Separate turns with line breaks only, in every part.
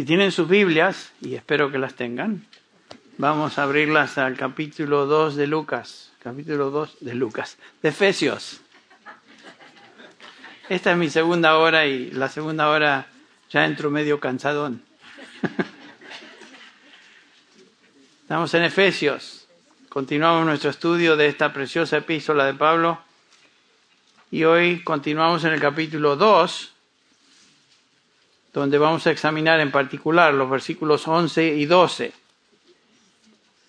Si tienen sus Biblias, y espero que las tengan, vamos a abrirlas al capítulo 2 de Lucas. Capítulo 2 de Lucas. De Efesios. Esta es mi segunda hora y la segunda hora ya entro medio cansadón. Estamos en Efesios. Continuamos nuestro estudio de esta preciosa epístola de Pablo. Y hoy continuamos en el capítulo 2, donde vamos a examinar en particular los versículos 11 y 12.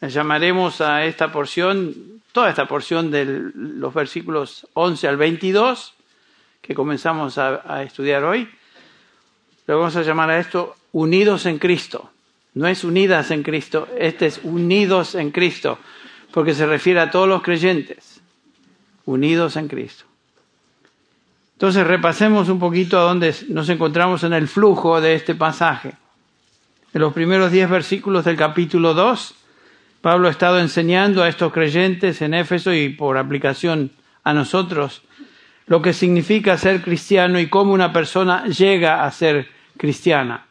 Llamaremos a esta porción, toda esta porción de los versículos 11 al 22, que comenzamos a, a estudiar hoy, le vamos a llamar a esto unidos en Cristo. No es unidas en Cristo, este es unidos en Cristo, porque se refiere a todos los creyentes, unidos en Cristo. Entonces repasemos un poquito a dónde nos encontramos en el flujo de este pasaje. En los primeros diez versículos del capítulo 2, Pablo ha estado enseñando a estos creyentes en Éfeso y por aplicación a nosotros lo que significa ser cristiano y cómo una persona llega a ser cristiana.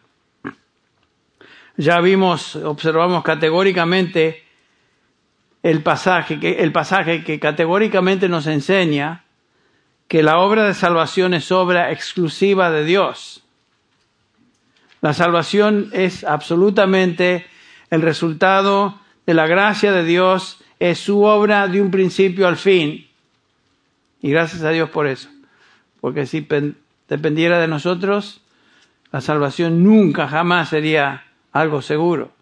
Ya vimos, observamos categóricamente el pasaje, el pasaje que categóricamente nos enseña que la obra de salvación es obra exclusiva de Dios. La salvación es absolutamente el resultado de la gracia de Dios, es su obra de un principio al fin. Y gracias a Dios por eso. Porque si dependiera de nosotros, la salvación nunca, jamás sería algo seguro.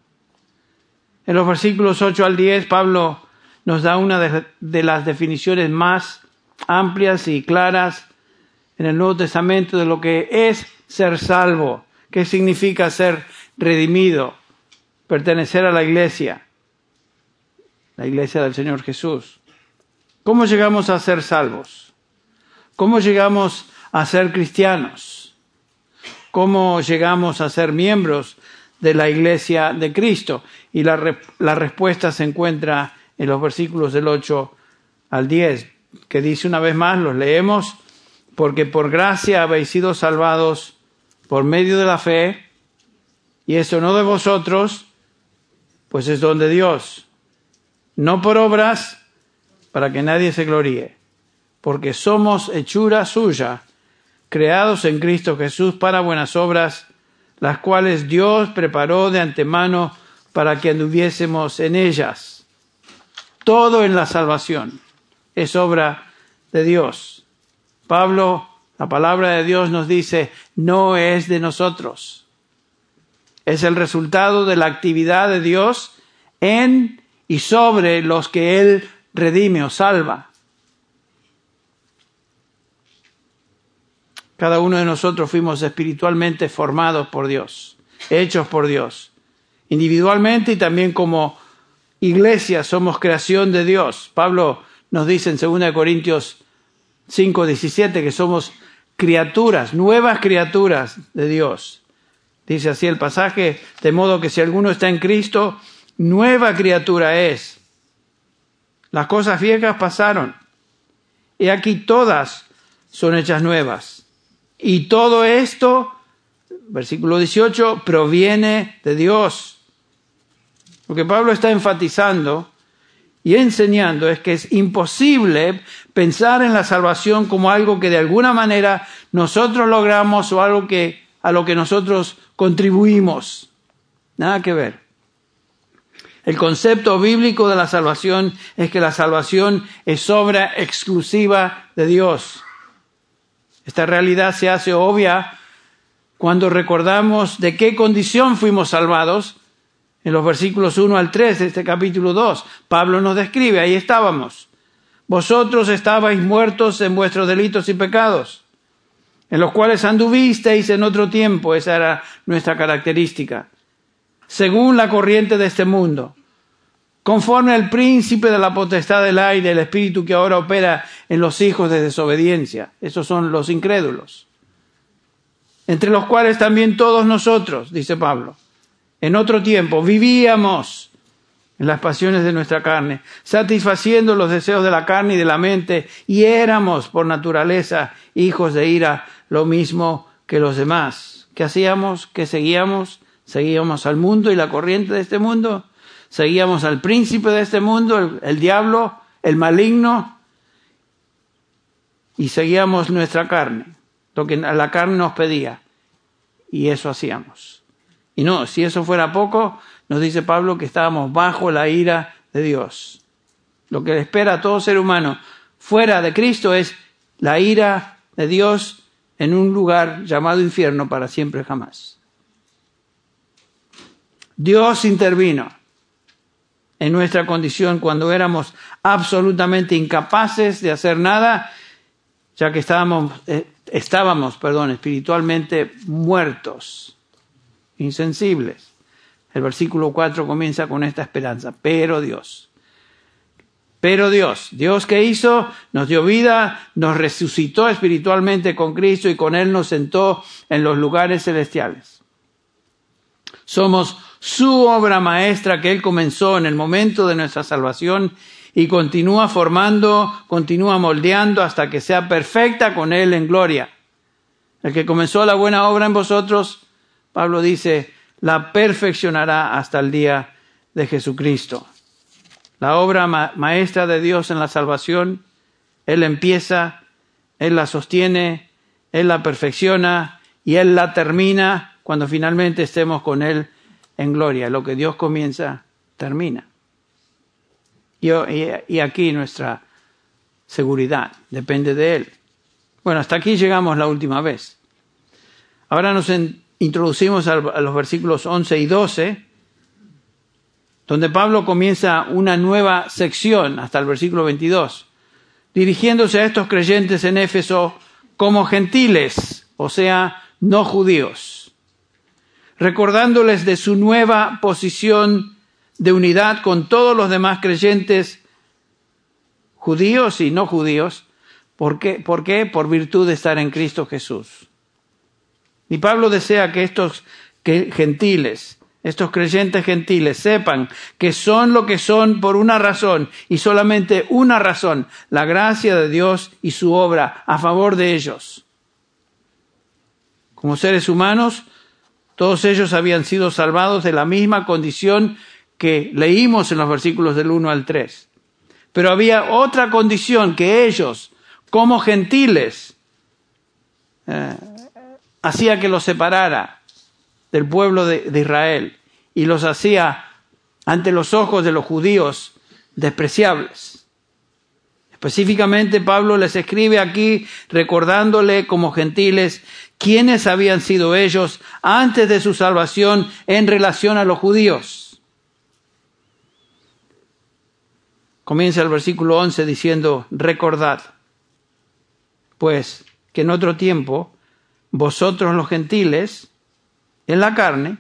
En los versículos 8 al 10, Pablo nos da una de, de las definiciones más amplias y claras en el Nuevo Testamento de lo que es ser salvo, qué significa ser redimido, pertenecer a la iglesia, la iglesia del Señor Jesús. ¿Cómo llegamos a ser salvos? ¿Cómo llegamos a ser cristianos? ¿Cómo llegamos a ser miembros de la iglesia de Cristo? Y la, la respuesta se encuentra en los versículos del 8 al 10 que dice una vez más, los leemos, porque por gracia habéis sido salvados por medio de la fe, y eso no de vosotros, pues es don de Dios, no por obras, para que nadie se gloríe, porque somos hechura suya, creados en Cristo Jesús para buenas obras, las cuales Dios preparó de antemano para que anduviésemos en ellas. Todo en la salvación es obra de Dios. Pablo, la palabra de Dios nos dice, no es de nosotros. Es el resultado de la actividad de Dios en y sobre los que Él redime o salva. Cada uno de nosotros fuimos espiritualmente formados por Dios, hechos por Dios. Individualmente y también como iglesia somos creación de Dios. Pablo nos dice en 2 Corintios 5, 17 que somos criaturas, nuevas criaturas de Dios. Dice así el pasaje, de modo que si alguno está en Cristo, nueva criatura es. Las cosas viejas pasaron. Y aquí todas son hechas nuevas. Y todo esto, versículo 18, proviene de Dios. Lo que Pablo está enfatizando y enseñando es que es imposible pensar en la salvación como algo que de alguna manera nosotros logramos o algo que a lo que nosotros contribuimos. Nada que ver. El concepto bíblico de la salvación es que la salvación es obra exclusiva de Dios. Esta realidad se hace obvia cuando recordamos de qué condición fuimos salvados en los versículos 1 al 3 de este capítulo 2. Pablo nos describe, ahí estábamos. Vosotros estabais muertos en vuestros delitos y pecados, en los cuales anduvisteis en otro tiempo, esa era nuestra característica, según la corriente de este mundo, conforme al príncipe de la potestad del aire, el espíritu que ahora opera en los hijos de desobediencia. Esos son los incrédulos. Entre los cuales también todos nosotros, dice Pablo en otro tiempo vivíamos en las pasiones de nuestra carne, satisfaciendo los deseos de la carne y de la mente, y éramos por naturaleza hijos de ira, lo mismo que los demás. ¿Qué hacíamos? ¿Qué seguíamos? Seguíamos al mundo y la corriente de este mundo. Seguíamos al príncipe de este mundo, el, el diablo, el maligno. Y seguíamos nuestra carne, lo que la carne nos pedía. Y eso hacíamos. Y no, si eso fuera poco, nos dice Pablo que estábamos bajo la ira de Dios. Lo que le espera a todo ser humano fuera de Cristo es la ira de Dios en un lugar llamado infierno para siempre jamás. Dios intervino en nuestra condición cuando éramos absolutamente incapaces de hacer nada, ya que estábamos, eh, estábamos perdón, espiritualmente muertos, insensibles. El versículo 4 comienza con esta esperanza, pero Dios pero Dios, Dios que hizo, nos dio vida, nos resucitó espiritualmente con Cristo y con Él nos sentó en los lugares celestiales. Somos su obra maestra que Él comenzó en el momento de nuestra salvación y continúa formando, continúa moldeando hasta que sea perfecta con Él en gloria. El que comenzó la buena obra en vosotros, Pablo dice, la perfeccionará hasta el día de Jesucristo la obra maestra de Dios en la salvación. Él empieza, Él la sostiene, Él la perfecciona y Él la termina cuando finalmente estemos con Él en gloria. Lo que Dios comienza, termina. Y, aquí nuestra seguridad depende de Él. Bueno, hasta aquí llegamos la última vez. Ahora nos introducimos a los versículos 11 y 12 donde Pablo comienza una nueva sección hasta el versículo 22, dirigiéndose a estos creyentes en Éfeso como gentiles, o sea, no judíos, recordándoles de su nueva posición de unidad con todos los demás creyentes judíos y no judíos. ¿Por qué? ¿Por qué? Por virtud de estar en Cristo Jesús. Y Pablo desea que estos gentiles estos creyentes gentiles sepan que son lo que son por una razón y solamente una razón, la gracia de Dios y su obra a favor de ellos. Como seres humanos, todos ellos habían sido salvados de la misma condición que leímos en los versículos del 1 al 3. Pero había otra condición que ellos, como gentiles, eh, hacía que los separara del pueblo de, Israel y los hacía ante los ojos de los judíos despreciables. Específicamente Pablo les escribe aquí recordándole como gentiles quiénes habían sido ellos antes de su salvación en relación a los judíos. Comienza el versículo 11 diciendo, recordad, pues que en otro tiempo vosotros los gentiles en la carne,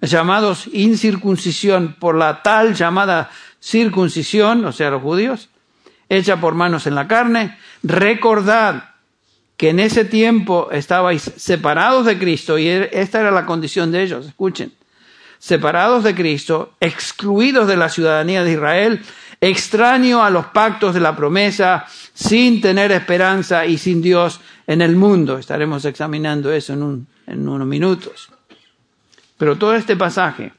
llamados incircuncisión por la tal llamada circuncisión, o sea, los judíos, hecha por manos en la carne, recordad que en ese tiempo estabais separados de Cristo y er, esta era la condición de ellos, escuchen, separados de Cristo, excluidos de la ciudadanía de Israel, extraño a los pactos de la promesa, sin tener esperanza y sin Dios en el mundo. Estaremos examinando eso en un en unos minutos. Pero todo este pasaje,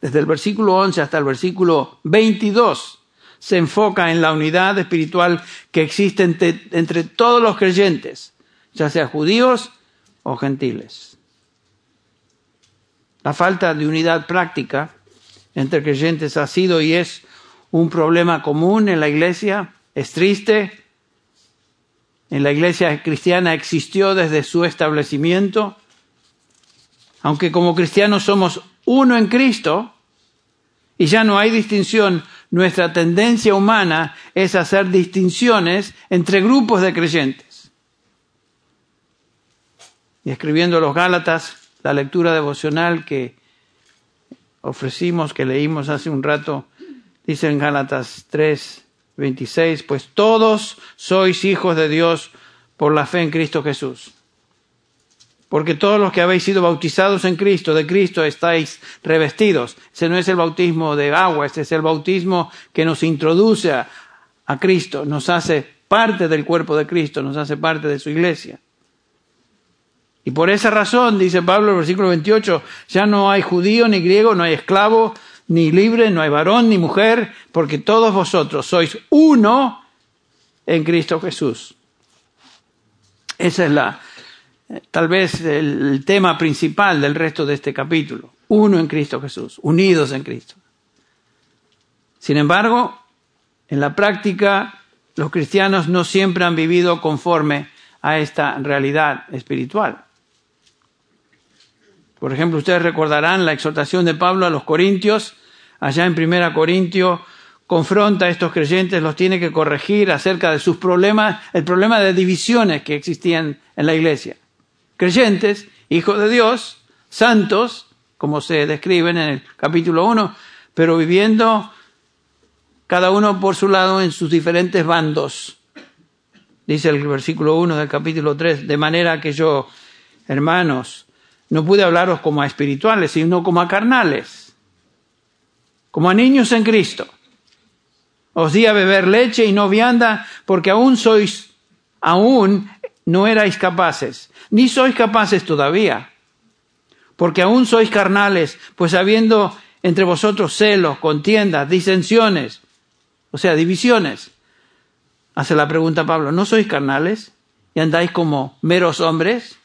desde el versículo 11 hasta el versículo 22, se enfoca en la unidad espiritual que existe entre, entre todos los creyentes, ya sea judíos o gentiles. La falta de unidad práctica entre creyentes ha sido y es un problema común en la iglesia, es triste, en la iglesia cristiana existió desde su establecimiento. Aunque como cristianos somos uno en Cristo y ya no hay distinción, nuestra tendencia humana es hacer distinciones entre grupos de creyentes. Y escribiendo los Gálatas, la lectura devocional que ofrecimos, que leímos hace un rato, dice en Gálatas 3, 26, pues todos sois hijos de Dios por la fe en Cristo Jesús. Porque todos los que habéis sido bautizados en Cristo, de Cristo estáis revestidos. Ese no es el bautismo de agua, este es el bautismo que nos introduce a, a Cristo, nos hace parte del cuerpo de Cristo, nos hace parte de su iglesia. Y por esa razón, dice Pablo en el versículo 28, ya no hay judío ni griego, no hay esclavo ni libre, no hay varón ni mujer, porque todos vosotros sois uno en Cristo Jesús. Ese es la, tal vez el tema principal del resto de este capítulo. Uno en Cristo Jesús, unidos en Cristo. Sin embargo, en la práctica, los cristianos no siempre han vivido conforme a esta realidad espiritual. Por ejemplo, ustedes recordarán la exhortación de Pablo a los corintios, allá en Primera Corintio, confronta a estos creyentes, los tiene que corregir acerca de sus problemas, el problema de divisiones que existían en la iglesia. Creyentes, hijos de Dios, santos, como se describen en el capítulo 1, pero viviendo cada uno por su lado en sus diferentes bandos. Dice el versículo 1 del capítulo 3, de manera que yo, hermanos, no pude hablaros como a espirituales, sino como a carnales, como a niños en Cristo. Os di a beber leche y no vianda, porque aún sois, aún no erais capaces, ni sois capaces todavía, porque aún sois carnales, pues habiendo entre vosotros celos, contiendas, disensiones, o sea, divisiones. Hace la pregunta Pablo, ¿no sois carnales y andáis como meros hombres?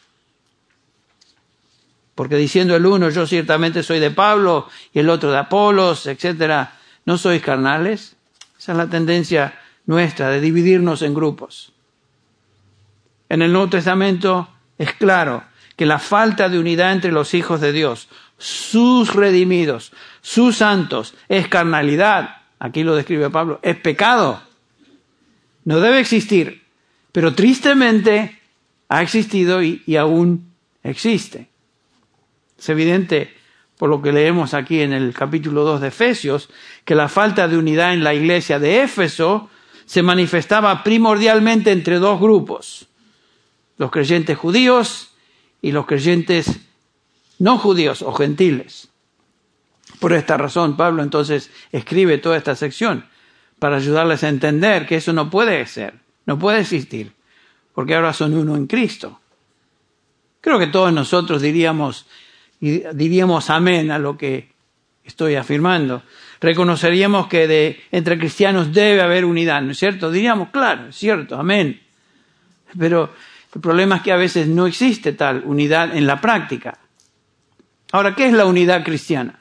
Porque diciendo el uno, yo ciertamente soy de Pablo y el otro de Apolos, etcétera, ¿no sois carnales? Esa es la tendencia nuestra de dividirnos en grupos. En el Nuevo Testamento es claro que la falta de unidad entre los hijos de Dios, sus redimidos, sus santos, es carnalidad. Aquí lo describe Pablo, es pecado. No debe existir, pero tristemente ha existido y, y aún existe. Es evidente, por lo que leemos aquí en el capítulo 2 de Efesios, que la falta de unidad en la iglesia de Éfeso se manifestaba primordialmente entre dos grupos, los creyentes judíos y los creyentes no judíos o gentiles. Por esta razón, Pablo entonces escribe toda esta sección para ayudarles a entender que eso no puede ser, no puede existir, porque ahora son uno en Cristo. Creo que todos nosotros diríamos, y diríamos amén a lo que estoy afirmando. Reconoceríamos que de, entre cristianos debe haber unidad, ¿no es cierto? Diríamos, claro, es cierto, amén. Pero el problema es que a veces no existe tal unidad en la práctica. Ahora, ¿qué es la unidad cristiana?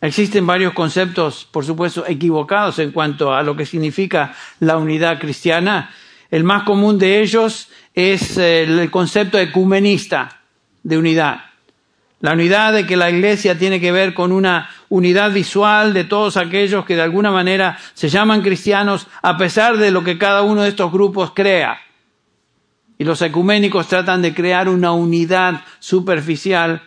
Existen varios conceptos, por supuesto, equivocados en cuanto a lo que significa la unidad cristiana. El más común de ellos es el concepto ecumenista de unidad. La unidad de que la iglesia tiene que ver con una unidad visual de todos aquellos que de alguna manera se llaman cristianos a pesar de lo que cada uno de estos grupos crea. Y los ecuménicos tratan de crear una unidad superficial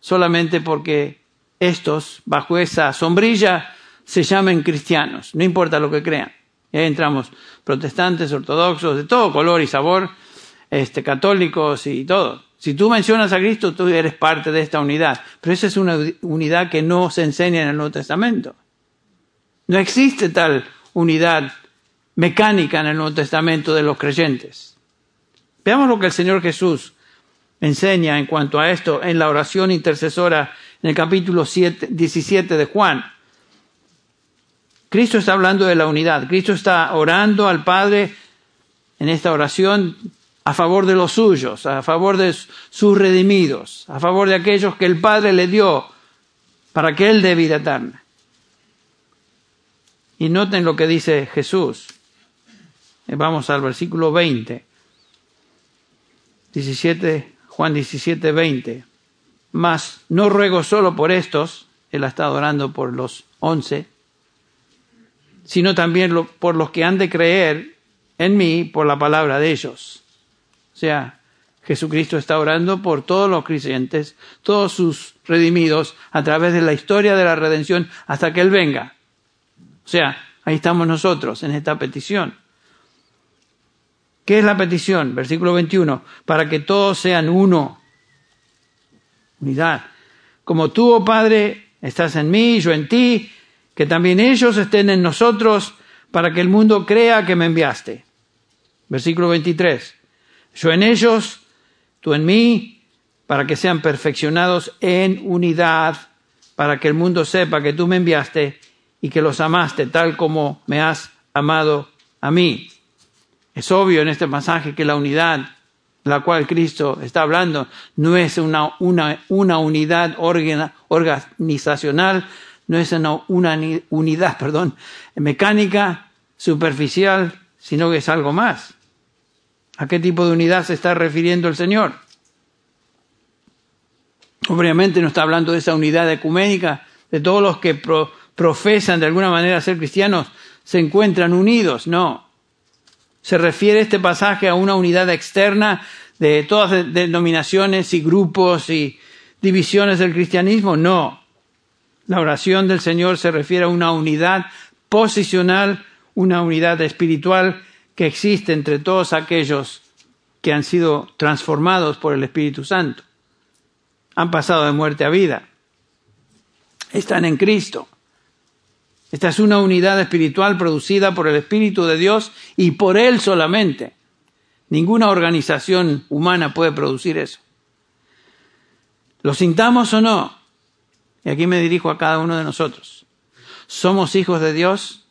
solamente porque estos, bajo esa sombrilla, se llamen cristianos, no importa lo que crean. Y ahí entramos protestantes, ortodoxos, de todo color y sabor, este, católicos y todo. Si tú mencionas a Cristo, tú eres parte de esta unidad. Pero esa es una unidad que no se enseña en el Nuevo Testamento. No existe tal unidad mecánica en el Nuevo Testamento de los creyentes. Veamos lo que el Señor Jesús enseña en cuanto a esto en la oración intercesora en el capítulo 17 de Juan. Cristo está hablando de la unidad. Cristo está orando al Padre en esta oración a favor de los suyos, a favor de sus redimidos, a favor de aquellos que el Padre le dio para que Él dé vida eterna. Y noten lo que dice Jesús. Eh, vamos al versículo 20. 17, Juan 17, 20. Mas no ruego solo por estos, Él ha estado orando por los once, sino también por los que han de creer en mí por la palabra de ellos o sea, Jesucristo está orando por todos los creyentes, todos sus redimidos, a través de la historia de la redención hasta que Él venga. O sea, ahí estamos nosotros en esta petición. ¿Qué es la petición? Versículo 21. Para que todos sean uno. Unidad. Como tú, oh Padre, estás en mí, yo en ti, que también ellos estén en nosotros, para que el mundo crea que me enviaste. Versículo 23. Yo en ellos, tú en mí, para que sean perfeccionados en unidad, para que el mundo sepa que tú me enviaste y que los amaste tal como me has amado a mí. Es obvio en este pasaje que la unidad la cual Cristo está hablando no es una, una, una unidad organizacional, no es una, una unidad perdón, mecánica, superficial, sino que es algo más. ¿A qué tipo de unidad se está refiriendo el Señor? Obviamente no está hablando de esa unidad ecuménica, de todos los que profesan de alguna manera ser cristianos se encuentran unidos, no. Se refiere este pasaje a una unidad externa de todas denominaciones y grupos y divisiones del cristianismo, no. La oración del Señor se refiere a una unidad posicional, una unidad espiritual que existe entre todos aquellos que han sido transformados por el Espíritu Santo. Han pasado de muerte a vida. Están en Cristo. Esta es una unidad espiritual producida por el Espíritu de Dios y por Él solamente. Ninguna organización humana puede producir eso. Lo sintamos o no, y aquí me dirijo a cada uno de nosotros. ¿Somos hijos de Dios?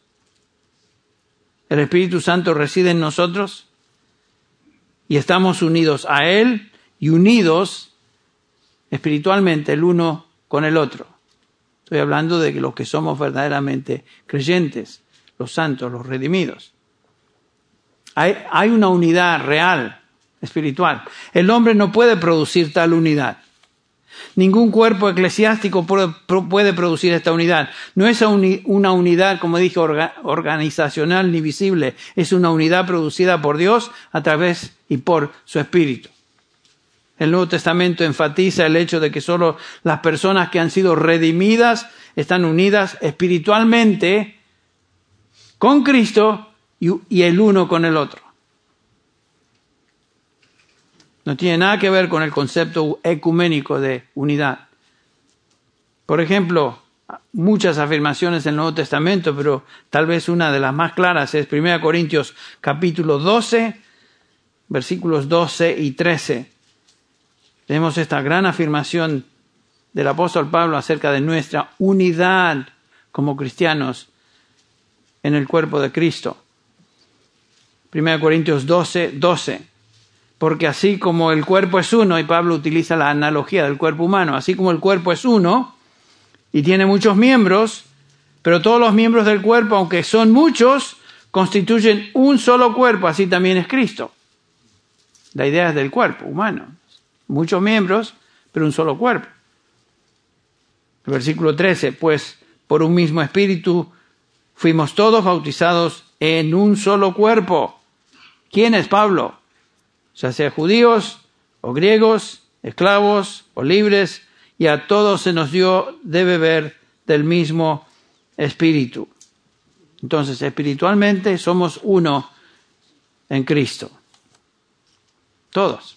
¿El Espíritu Santo reside en nosotros? Y estamos unidos a Él y unidos espiritualmente el uno con el otro. Estoy hablando de los que somos verdaderamente creyentes, los santos, los redimidos. Hay, hay una unidad real, espiritual. El hombre no puede producir tal unidad. Ningún cuerpo eclesiástico puede producir esta unidad. No es una unidad, como dije, organizacional ni visible. Es una unidad producida por Dios a través y por su Espíritu. El Nuevo Testamento enfatiza el hecho de que solo las personas que han sido redimidas están unidas espiritualmente con Cristo y el uno con el otro. No tiene nada que ver con el concepto ecuménico de unidad. Por ejemplo, muchas afirmaciones en el Nuevo Testamento, pero tal vez una de las más claras es 1 Corintios capítulo 12, versículos 12 y 13. Tenemos esta gran afirmación del apóstol Pablo acerca de nuestra unidad como cristianos en el cuerpo de Cristo. 1 Corintios 12, 12 porque así como el cuerpo es uno, y Pablo utiliza la analogía del cuerpo humano, así como el cuerpo es uno y tiene muchos miembros, pero todos los miembros del cuerpo, aunque son muchos, constituyen un solo cuerpo, así también es Cristo. La idea es del cuerpo humano. Muchos miembros, pero un solo cuerpo. El versículo 13, pues por un mismo espíritu fuimos todos bautizados en un solo cuerpo. ¿Quién es Pablo? Ya sea judíos o griegos, esclavos o libres, y a todos se nos dio de beber del mismo espíritu. Entonces, espiritualmente somos uno en Cristo. Todos.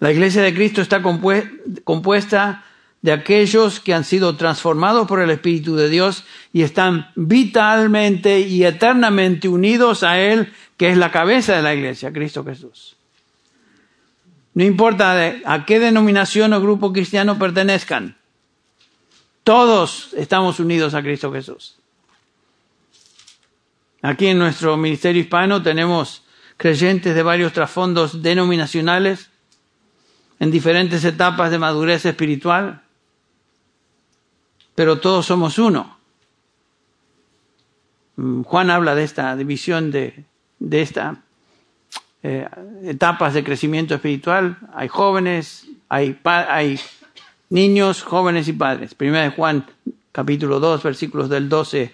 La iglesia de Cristo está compuesta de aquellos que han sido transformados por el Espíritu de Dios y están vitalmente y eternamente unidos a Él, que es la cabeza de la iglesia, Cristo Jesús. No importa a qué denominación o grupo cristiano pertenezcan, todos estamos unidos a Cristo Jesús. Aquí en nuestro ministerio hispano tenemos creyentes de varios trasfondos denominacionales en diferentes etapas de madurez espiritual pero todos somos uno. Mm, Juan habla de esta división de, de estas eh, etapas de crecimiento espiritual. Hay jóvenes, hay, hay niños, jóvenes y padres. Primera de Juan, capítulo 2, versículos del 12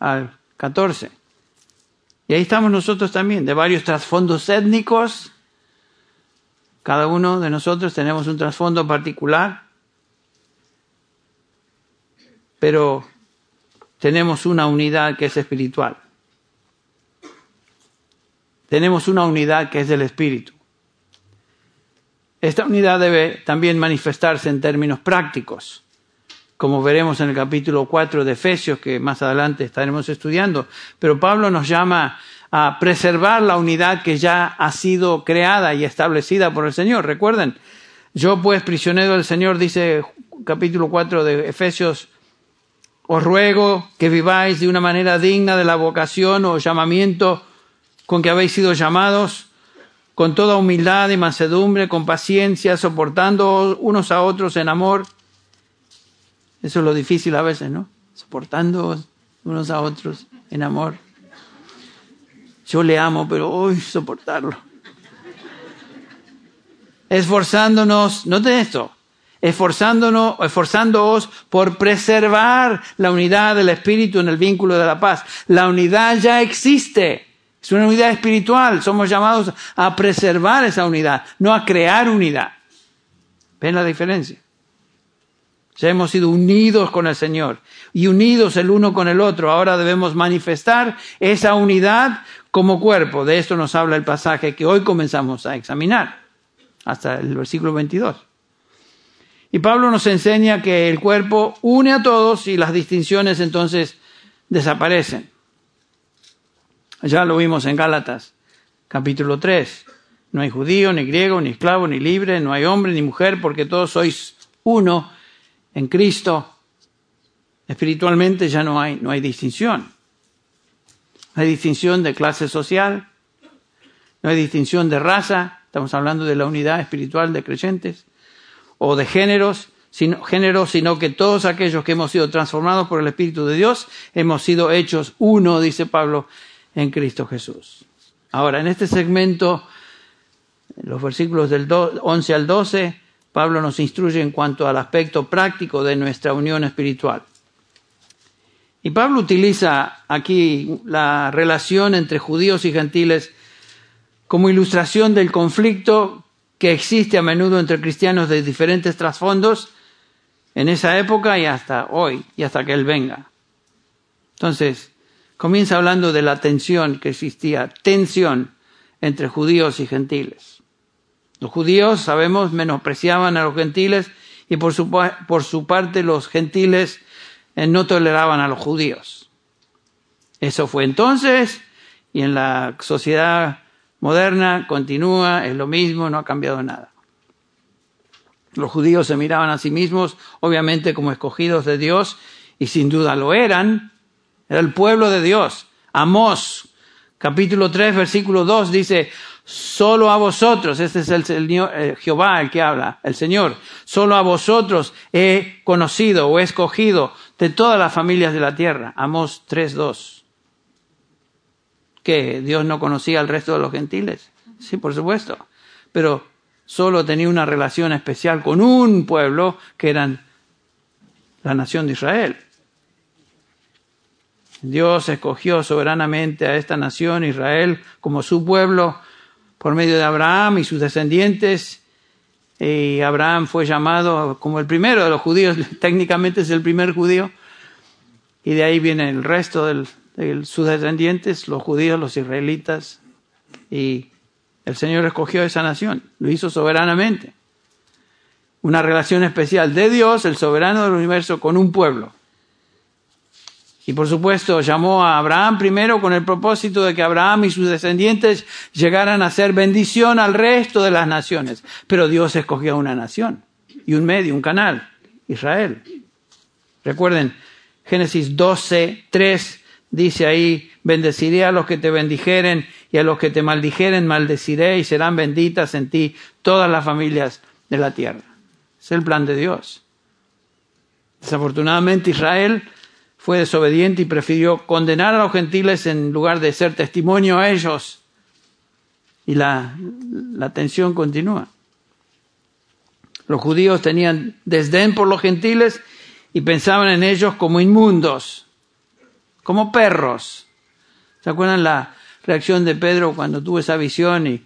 al 14. Y ahí estamos nosotros también, de varios trasfondos étnicos. Cada uno de nosotros tenemos un trasfondo particular pero tenemos una unidad que es espiritual. Tenemos una unidad que es del Espíritu. Esta unidad debe también manifestarse en términos prácticos, como veremos en el capítulo 4 de Efesios, que más adelante estaremos estudiando. Pero Pablo nos llama a preservar la unidad que ya ha sido creada y establecida por el Señor. Recuerden, yo pues prisionero del Señor, dice capítulo 4 de Efesios, os ruego que viváis de una manera digna de la vocación o llamamiento con que habéis sido llamados, con toda humildad y mansedumbre, con paciencia, soportando unos a otros en amor. Eso es lo difícil a veces, ¿no? Soportando unos a otros en amor. Yo le amo, pero hoy soportarlo. Esforzándonos, noten esto, esforzándonos, esforzándoos por preservar la unidad del espíritu en el vínculo de la paz. La unidad ya existe. Es una unidad espiritual. Somos llamados a preservar esa unidad, no a crear unidad. ¿Ven la diferencia? Ya hemos sido unidos con el Señor y unidos el uno con el otro. Ahora debemos manifestar esa unidad como cuerpo. De esto nos habla el pasaje que hoy comenzamos a examinar, hasta el versículo 22. Y Pablo nos enseña que el cuerpo une a todos y las distinciones entonces desaparecen. Ya lo vimos en Gálatas, capítulo 3. No hay judío, ni griego, ni esclavo, ni libre, no hay hombre, ni mujer, porque todos sois uno en Cristo. Espiritualmente ya no hay, no hay distinción. No hay distinción de clase social, no hay distinción de raza, estamos hablando de la unidad espiritual de creyentes, o de géneros, sino, género, sino que todos aquellos que hemos sido transformados por el Espíritu de Dios hemos sido hechos uno, dice Pablo, en Cristo Jesús. Ahora, en este segmento, en los versículos del 11 al 12, Pablo nos instruye en cuanto al aspecto práctico de nuestra unión espiritual. Y Pablo utiliza aquí la relación entre judíos y gentiles como ilustración del conflicto que existe a menudo entre cristianos de diferentes trasfondos en esa época y hasta hoy, y hasta que Él venga. Entonces, comienza hablando de la tensión que existía, tensión entre judíos y gentiles. Los judíos, sabemos, menospreciaban a los gentiles y por su, por su parte los gentiles eh, no toleraban a los judíos. Eso fue entonces y en la sociedad moderna continúa, es lo mismo, no ha cambiado nada. Los judíos se miraban a sí mismos, obviamente, como escogidos de Dios, y sin duda lo eran. Era el pueblo de Dios. Amós, capítulo 3, versículo 2, dice, Solo a vosotros, este es el Señor, eh, Jehová el que habla, el Señor, solo a vosotros he conocido o he escogido de todas las familias de la tierra. Amos 3.2. ¿Que Dios no conocía al resto de los gentiles? Sí, por supuesto. Pero solo tenía una relación especial con un pueblo que eran la nación de Israel. Dios escogió soberanamente a esta nación, Israel, como su pueblo por medio de Abraham y sus descendientes. Y Abraham fue llamado como el primero de los judíos, técnicamente es el primer judío, y de ahí viene el resto de sus descendientes, los judíos, los israelitas, y el Señor escogió esa nación, lo hizo soberanamente. Una relación especial de Dios, el soberano del universo, con un pueblo. Y por supuesto llamó a Abraham primero con el propósito de que Abraham y sus descendientes llegaran a ser bendición al resto de las naciones. Pero Dios escogió una nación y un medio, un canal, Israel. Recuerden, Génesis 12, 3 dice ahí, bendeciré a los que te bendijeren y a los que te maldijeren maldeciré y serán benditas en ti todas las familias de la tierra. Es el plan de Dios. Desafortunadamente Israel fue desobediente y prefirió condenar a los gentiles en lugar de ser testimonio a ellos. Y la, la tensión continúa. Los judíos tenían desdén por los gentiles y pensaban en ellos como inmundos, como perros. ¿Se acuerdan la reacción de Pedro cuando tuvo esa visión y,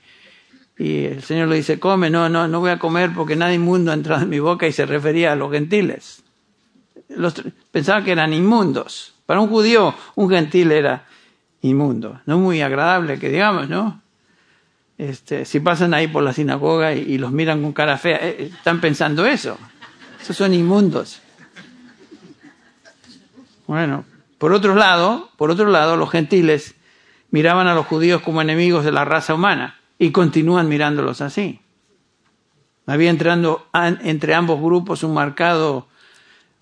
el Señor le dice, come? No, no, no voy a comer porque nada inmundo ha entrado en mi boca y se refería a los gentiles pensaban que eran inmundos. Para un judío, un gentil era inmundo. No muy agradable que digamos, ¿no? Este, si pasan ahí por la sinagoga y, los miran con cara fea, eh, están pensando eso. Esos son inmundos. Bueno, por otro lado, por otro lado, los gentiles miraban a los judíos como enemigos de la raza humana y continúan mirándolos así. Había entrando entre ambos grupos un marcado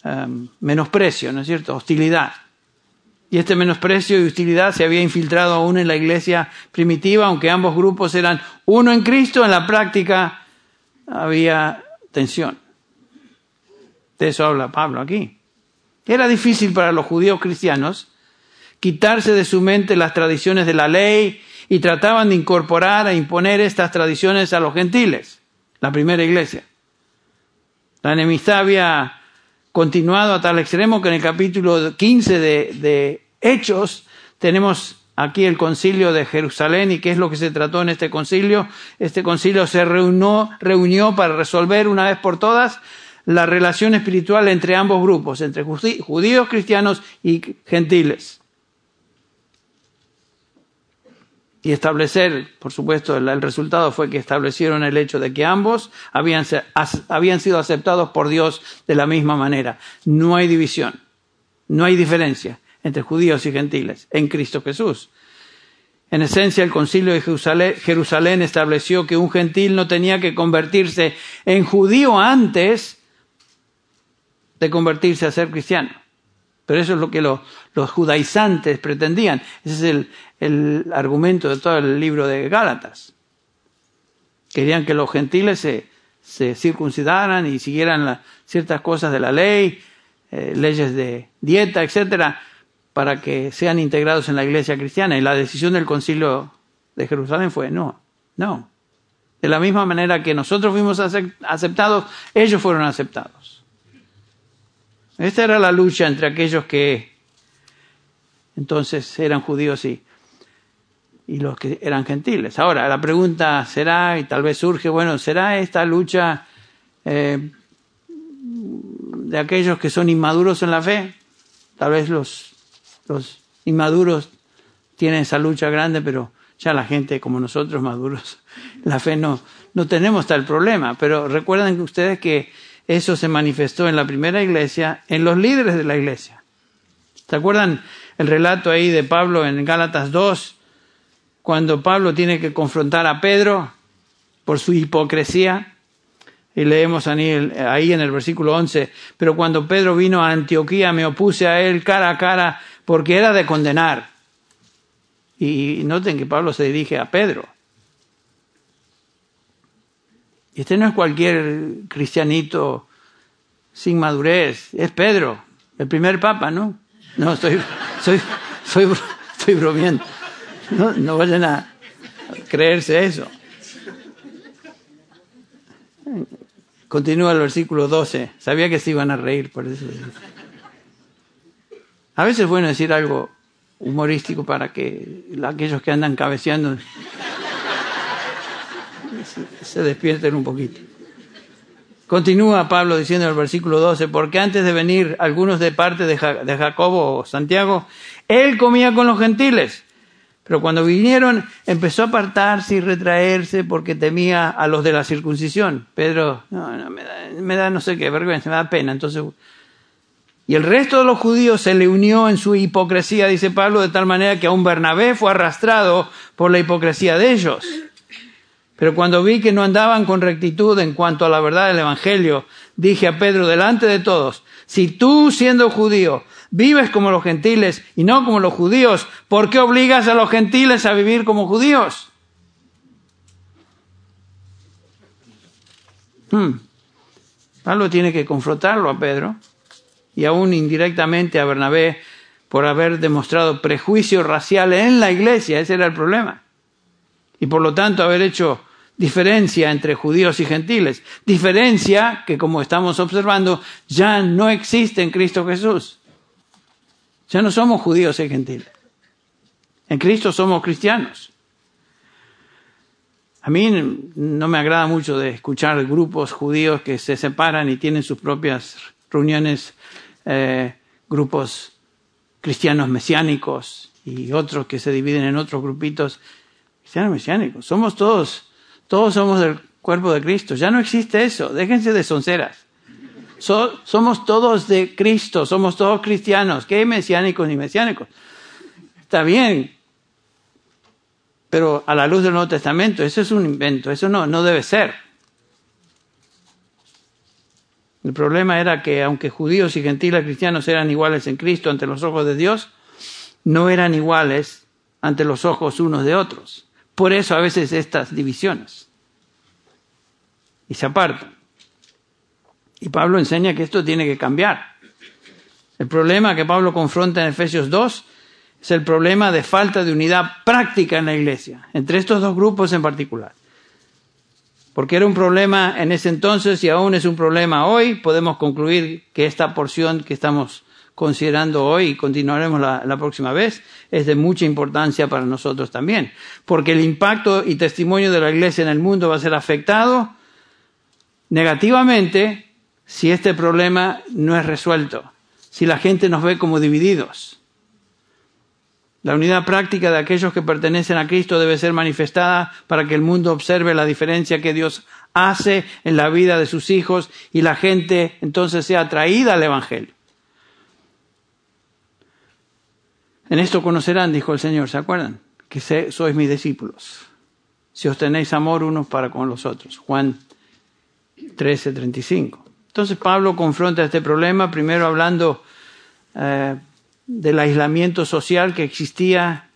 um, menosprecio, ¿no es cierto? Hostilidad. Y este menosprecio y hostilidad se había infiltrado aún en la iglesia primitiva, aunque ambos grupos eran uno en Cristo, en la práctica había tensión. De eso habla Pablo aquí. Era difícil para los judíos cristianos quitarse de su mente las tradiciones de la ley y trataban de incorporar e imponer estas tradiciones a los gentiles, la primera iglesia. La enemistad había continuado a tal extremo que en el capítulo 15 de, Hechos tenemos aquí el concilio de Jerusalén y qué es lo que se trató en este concilio. Este concilio se reunió, reunió para resolver una vez por todas la relación espiritual entre ambos grupos, entre judíos, cristianos y gentiles. Y establecer, por supuesto, el, resultado fue que establecieron el hecho de que ambos habían, habían sido aceptados por Dios de la misma manera. No hay división, no hay diferencia entre judíos y gentiles en Cristo Jesús. En esencia, el concilio de Jerusalén, Jerusalén estableció que un gentil no tenía que convertirse en judío antes de convertirse a ser cristiano. Pero eso es lo que los judaizantes pretendían. Ese es el, el argumento de todo el libro de Gálatas. Querían que los gentiles se, se circuncidaran y siguieran ciertas cosas de la ley, eh, leyes de dieta, etcétera, para que sean integrados en la iglesia cristiana. Y la decisión del concilio de Jerusalén fue no, no. De la misma manera que nosotros fuimos aceptados, ellos fueron aceptados. Esta era la lucha entre aquellos que entonces eran judíos y, y los que eran gentiles. Ahora, la pregunta será, y tal vez surge, bueno, ¿será esta lucha eh, de aquellos que son inmaduros en la fe? Tal vez los, los inmaduros tienen esa lucha grande, pero ya la gente como nosotros maduros, la fe no, no tenemos tal problema. Pero recuerden ustedes que eso se manifestó en la primera iglesia, en los líderes de la iglesia. ¿Se acuerdan el relato ahí de Pablo en Gálatas 2, cuando Pablo tiene que confrontar a Pedro por su hipocresía? Y leemos ahí en el versículo 11, pero cuando Pedro vino a Antioquía me opuse a él cara a cara porque era de condenar. Y noten que Pablo se dirige a Pedro. Este no es cualquier cristianito sin madurez, es Pedro, el primer papa, ¿no? No, estoy, soy, soy, estoy bromeando. No, no vayan a creerse eso. Continúa el versículo 12. Sabía que se iban a reír por eso. A veces es bueno decir algo humorístico para que aquellos que andan cabeceando se despierten un poquito. Continúa Pablo diciendo en el versículo 12, porque antes de venir algunos de parte de, Jacobo o Santiago, él comía con los gentiles. Pero cuando vinieron empezó a apartarse y retraerse porque temía a los de la circuncisión. Pedro, no, no, me da, me da no sé qué, vergüenza, me da pena. Entonces, y el resto de los judíos se le unió en su hipocresía, dice Pablo, de tal manera que aún Bernabé fue arrastrado por la hipocresía de ellos. Pero cuando vi que no andaban con rectitud en cuanto a la verdad del Evangelio, dije a Pedro delante de todos, si tú siendo judío vives como los gentiles y no como los judíos, ¿por qué obligas a los gentiles a vivir como judíos? Hmm. Pablo tiene que confrontarlo a Pedro y aún indirectamente a Bernabé por haber demostrado prejuicio racial en la iglesia, ese era el problema. Y por lo tanto haber hecho diferencia entre judíos y gentiles. Diferencia que, como estamos observando, ya no existe en Cristo Jesús. Ya no somos judíos y gentiles. En Cristo somos cristianos. A mí no me agrada mucho de escuchar grupos judíos que se separan y tienen sus propias reuniones, eh, grupos cristianos mesiánicos y otros que se dividen en otros grupitos cristianos mesiánicos. Somos todos todos somos del cuerpo de Cristo. Ya no existe eso. Déjense de sonceras. Somos todos de Cristo. Somos todos cristianos. ¿Qué mesiánicos ni mesiánicos? Está bien. Pero a la luz del Nuevo Testamento, eso es un invento, eso no, no debe ser. El problema era que aunque judíos y gentiles cristianos eran iguales en Cristo ante los ojos de Dios, no eran iguales ante los ojos unos de otros. Por eso a veces estas divisiones. Y se apartan. Y Pablo enseña que esto tiene que cambiar. El problema que Pablo confronta en Efesios 2 es el problema de falta de unidad práctica en la iglesia, entre estos dos grupos en particular. Porque era un problema en ese entonces y aún es un problema hoy, podemos concluir que esta porción que estamos considerando hoy y continuaremos la, la, próxima vez, es de mucha importancia para nosotros también. Porque el impacto y testimonio de la iglesia en el mundo va a ser afectado negativamente si este problema no es resuelto, si la gente nos ve como divididos. La unidad práctica de aquellos que pertenecen a Cristo debe ser manifestada para que el mundo observe la diferencia que Dios hace en la vida de sus hijos y la gente entonces sea atraída al Evangelio. En esto conocerán, dijo el Señor, ¿se acuerdan? Que sois mis discípulos. Si os tenéis amor unos para con los otros. Juan 13, 35. Entonces Pablo confronta este problema, primero hablando eh, del aislamiento social que existía,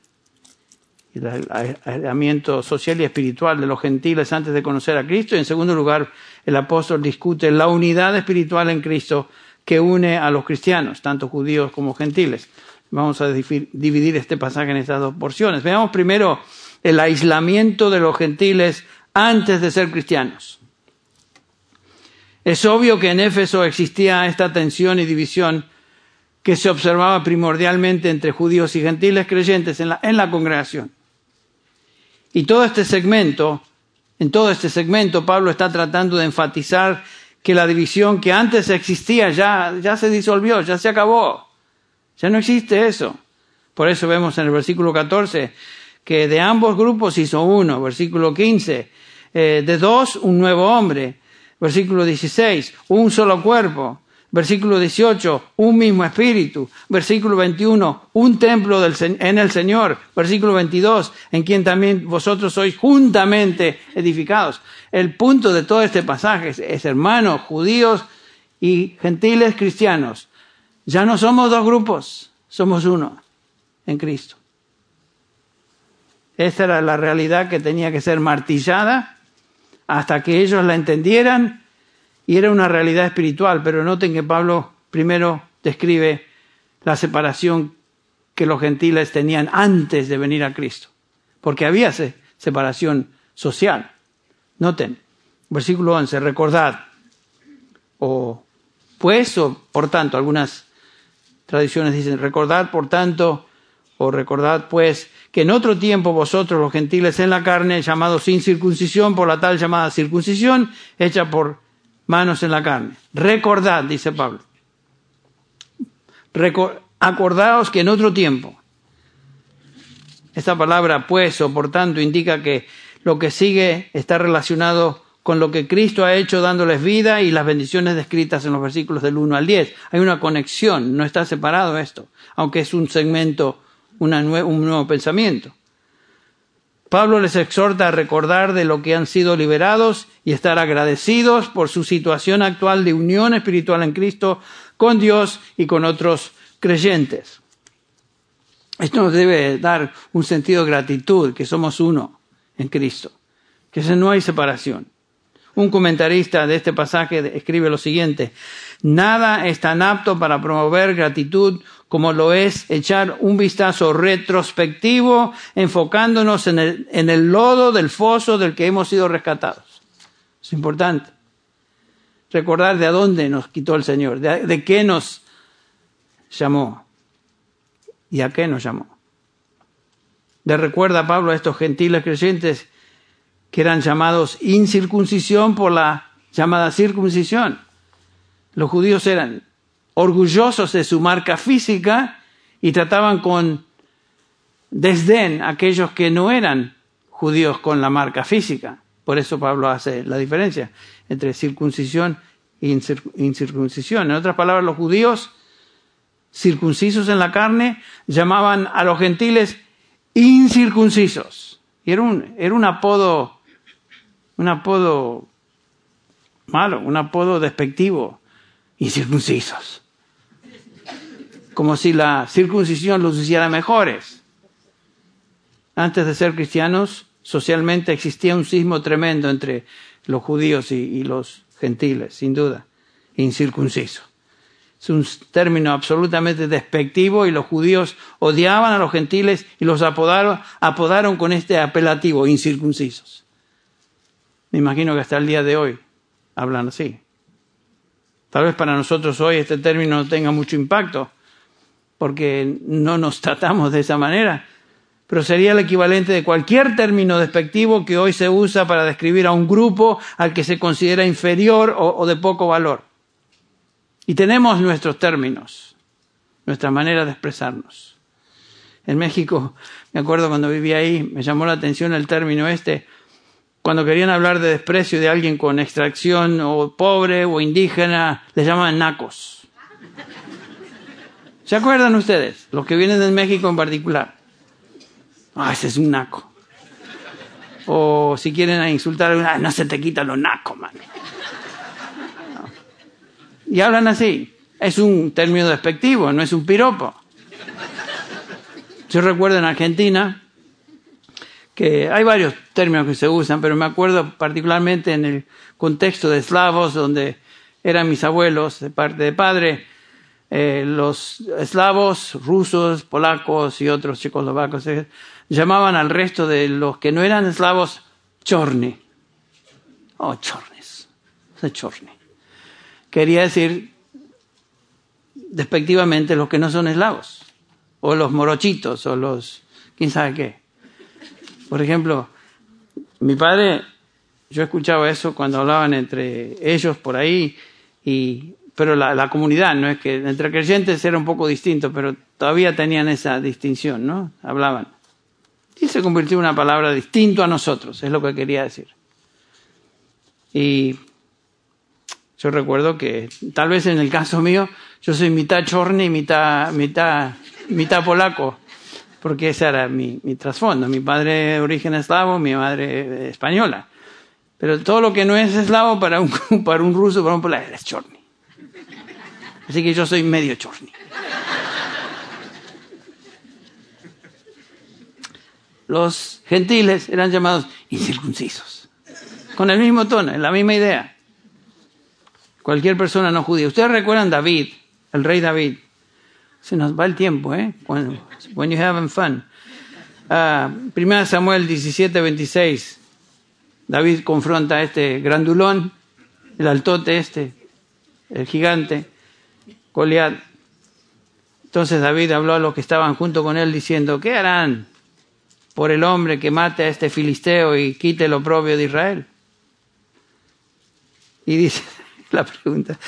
el aislamiento social y espiritual de los gentiles antes de conocer a Cristo. Y en segundo lugar, el apóstol discute la unidad espiritual en Cristo que une a los cristianos, tanto judíos como gentiles. Vamos a dividir este pasaje en estas dos porciones. Veamos primero el aislamiento de los gentiles antes de ser cristianos. Es obvio que en Éfeso existía esta tensión y división que se observaba primordialmente entre judíos y gentiles creyentes en la, en la congregación. Y todo este segmento, en todo este segmento, Pablo está tratando de enfatizar que la división que antes existía ya, ya se disolvió, ya se acabó. Ya no existe eso. Por eso vemos en el versículo 14 que de ambos grupos hizo uno. Versículo 15, eh, de dos un nuevo hombre. Versículo 16, un solo cuerpo. Versículo 18, un mismo espíritu. Versículo 21, un templo en el Señor. Versículo 22, en quien también vosotros sois juntamente edificados. El punto de todo este pasaje es, es hermanos, judíos y gentiles cristianos. Ya no somos dos grupos, somos uno en Cristo. Esta era la realidad que tenía que ser martillada hasta que ellos la entendieran y era una realidad espiritual, pero noten que Pablo primero describe la separación que los gentiles tenían antes de venir a Cristo, porque había separación social. Noten, versículo 11, recordad, o pues, o por tanto, algunas tradiciones dicen, recordad por tanto, o recordad pues, que en otro tiempo vosotros los gentiles en la carne, llamados sin circuncisión por la tal llamada circuncisión, hecha por manos en la carne. Recordad, dice Pablo. acordaos que en otro tiempo. Esta palabra pues o por tanto indica que lo que sigue está relacionado con lo que Cristo ha hecho dándoles vida y las bendiciones descritas en los versículos del 1 al 10. Hay una conexión, no está separado esto, aunque es un segmento, un nuevo pensamiento. Pablo les exhorta a recordar de lo que han sido liberados y estar agradecidos por su situación actual de unión espiritual en Cristo con Dios y con otros creyentes. Esto nos debe dar un sentido de gratitud, que somos uno en Cristo, que no hay separación. Un comentarista de este pasaje escribe lo siguiente, nada es tan apto para promover gratitud como lo es echar un vistazo retrospectivo enfocándonos en el, lodo del foso del que hemos sido rescatados. Es importante. Recordar de a dónde nos quitó el Señor, de, de qué nos llamó y a qué nos llamó. Le recuerda Pablo a estos gentiles creyentes que eran llamados incircuncisión por la llamada circuncisión. Los judíos eran orgullosos de su marca física y trataban con desdén a aquellos que no eran judíos con la marca física. Por eso Pablo hace la diferencia entre circuncisión e incircuncisión. En otras palabras, los judíos circuncisos en la carne llamaban a los gentiles incircuncisos Y era un, era un apodo, un apodo malo, un apodo despectivo, incircuncisos. Como si la circuncisión los hiciera mejores. Antes de ser cristianos, socialmente existía un sismo tremendo entre los judíos y, los gentiles, sin duda, incircunciso. Es un término absolutamente despectivo y los judíos odiaban a los gentiles y los apodaron, apodaron con este apelativo, incircuncisos. Me imagino que hasta el día de hoy hablan así. Tal vez para nosotros hoy este término no tenga mucho impacto, porque no nos tratamos de esa manera, pero sería el equivalente de cualquier término despectivo que hoy se usa para describir a un grupo al que se considera inferior o, de poco valor. Y tenemos nuestros términos, nuestra manera de expresarnos. En México, me acuerdo cuando vivía ahí, me llamó la atención el término este, cuando querían hablar de desprecio de alguien con extracción o pobre o indígena, le llamaban nacos. ¿Se acuerdan ustedes? Los que vienen de México en particular. Ah, ese es un naco. O si quieren insultar a alguna, no se te quita lo naco, man. Y hablan así. Es un término despectivo, no es un piropo. Yo recuerdo en Argentina que hay varios términos que se usan, pero me acuerdo particularmente en el contexto de eslavos, donde eran mis abuelos de parte de padre, eh, los eslavos, rusos, polacos y otros checoslovacos eh, llamaban al resto de los que no eran eslavos chorni. Oh, chornes. Chorni. Quería decir despectivamente los que no son eslavos, o los morochitos, o los quién sabe qué. Por ejemplo, mi padre, yo escuchaba eso cuando hablaban entre ellos por ahí, y, pero la, comunidad, no es que entre creyentes era un poco distinto, pero todavía tenían esa distinción, ¿no? Hablaban. Y se convirtió en una palabra distinto a nosotros, es lo que quería decir. Y yo recuerdo que, tal vez en el caso mío, yo soy mitad chorne y mitad, mitad, mitad polaco, porque ese era mi, mi trasfondo. Mi padre de origen eslavo, mi madre española. Pero todo lo que no es eslavo para un, para un ruso, para un polaco, es chorni. Así que yo soy medio chorni. los gentiles eran llamados incircuncisos. Con el mismo tono, la misma idea. Cualquier persona no judía. Ustedes recuerdan David, el rey David. Se nos va el tiempo, ¿eh? When, when you having fun. Uh, Primera Samuel 17, 26. David confronta a este grandulón, el altote este, el gigante, Goliat. Entonces David habló a los que estaban junto con él diciendo, ¿qué harán? por el hombre que mate a este filisteo y quite lo propio de Israel? Y dice la pregunta,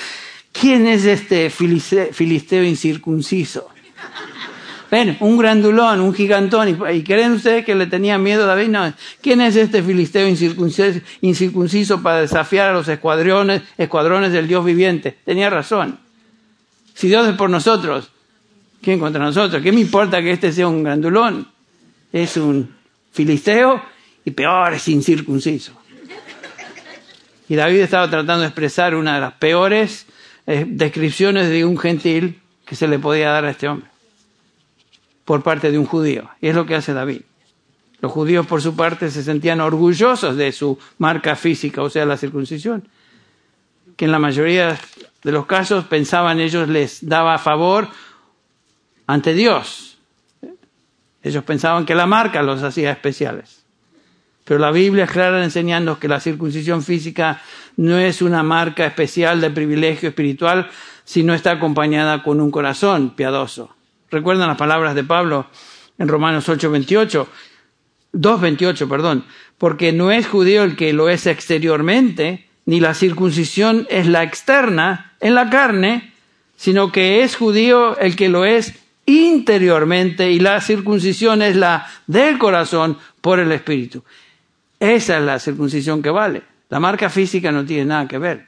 ¿quién es este filisteo incircunciso? Ven, un grandulón, un gigantón. ¿Y, creen ustedes que le tenía miedo a David? No. ¿Quién es este filisteo incircunciso, incircunciso para desafiar a los escuadrones, escuadrones del Dios viviente? Tenía razón. Si Dios es por nosotros, ¿quién contra nosotros? ¿Qué me importa que este sea un grandulón? es un filisteo y peor es incircunciso. Y David estaba tratando de expresar una de las peores eh, descripciones de un gentil que se le podía dar a este hombre por parte de un judío. Y es lo que hace David. Los judíos, por su parte, se sentían orgullosos de su marca física, o sea, la circuncisión, que en la mayoría de los casos pensaban ellos les daba favor ante Dios, ellos pensaban que la marca los hacía especiales. Pero la Biblia es clara enseñando que la circuncisión física no es una marca especial de privilegio espiritual, sino está acompañada con un corazón piadoso. ¿Recuerdan las palabras de Pablo en Romanos 8:28? 2:28, perdón. Porque no es judío el que lo es exteriormente, ni la circuncisión es la externa en la carne, sino que es judío el que lo es interiormente y la circuncisión es la del corazón por el Espíritu. Esa es la circuncisión que vale. La marca física no tiene nada que ver.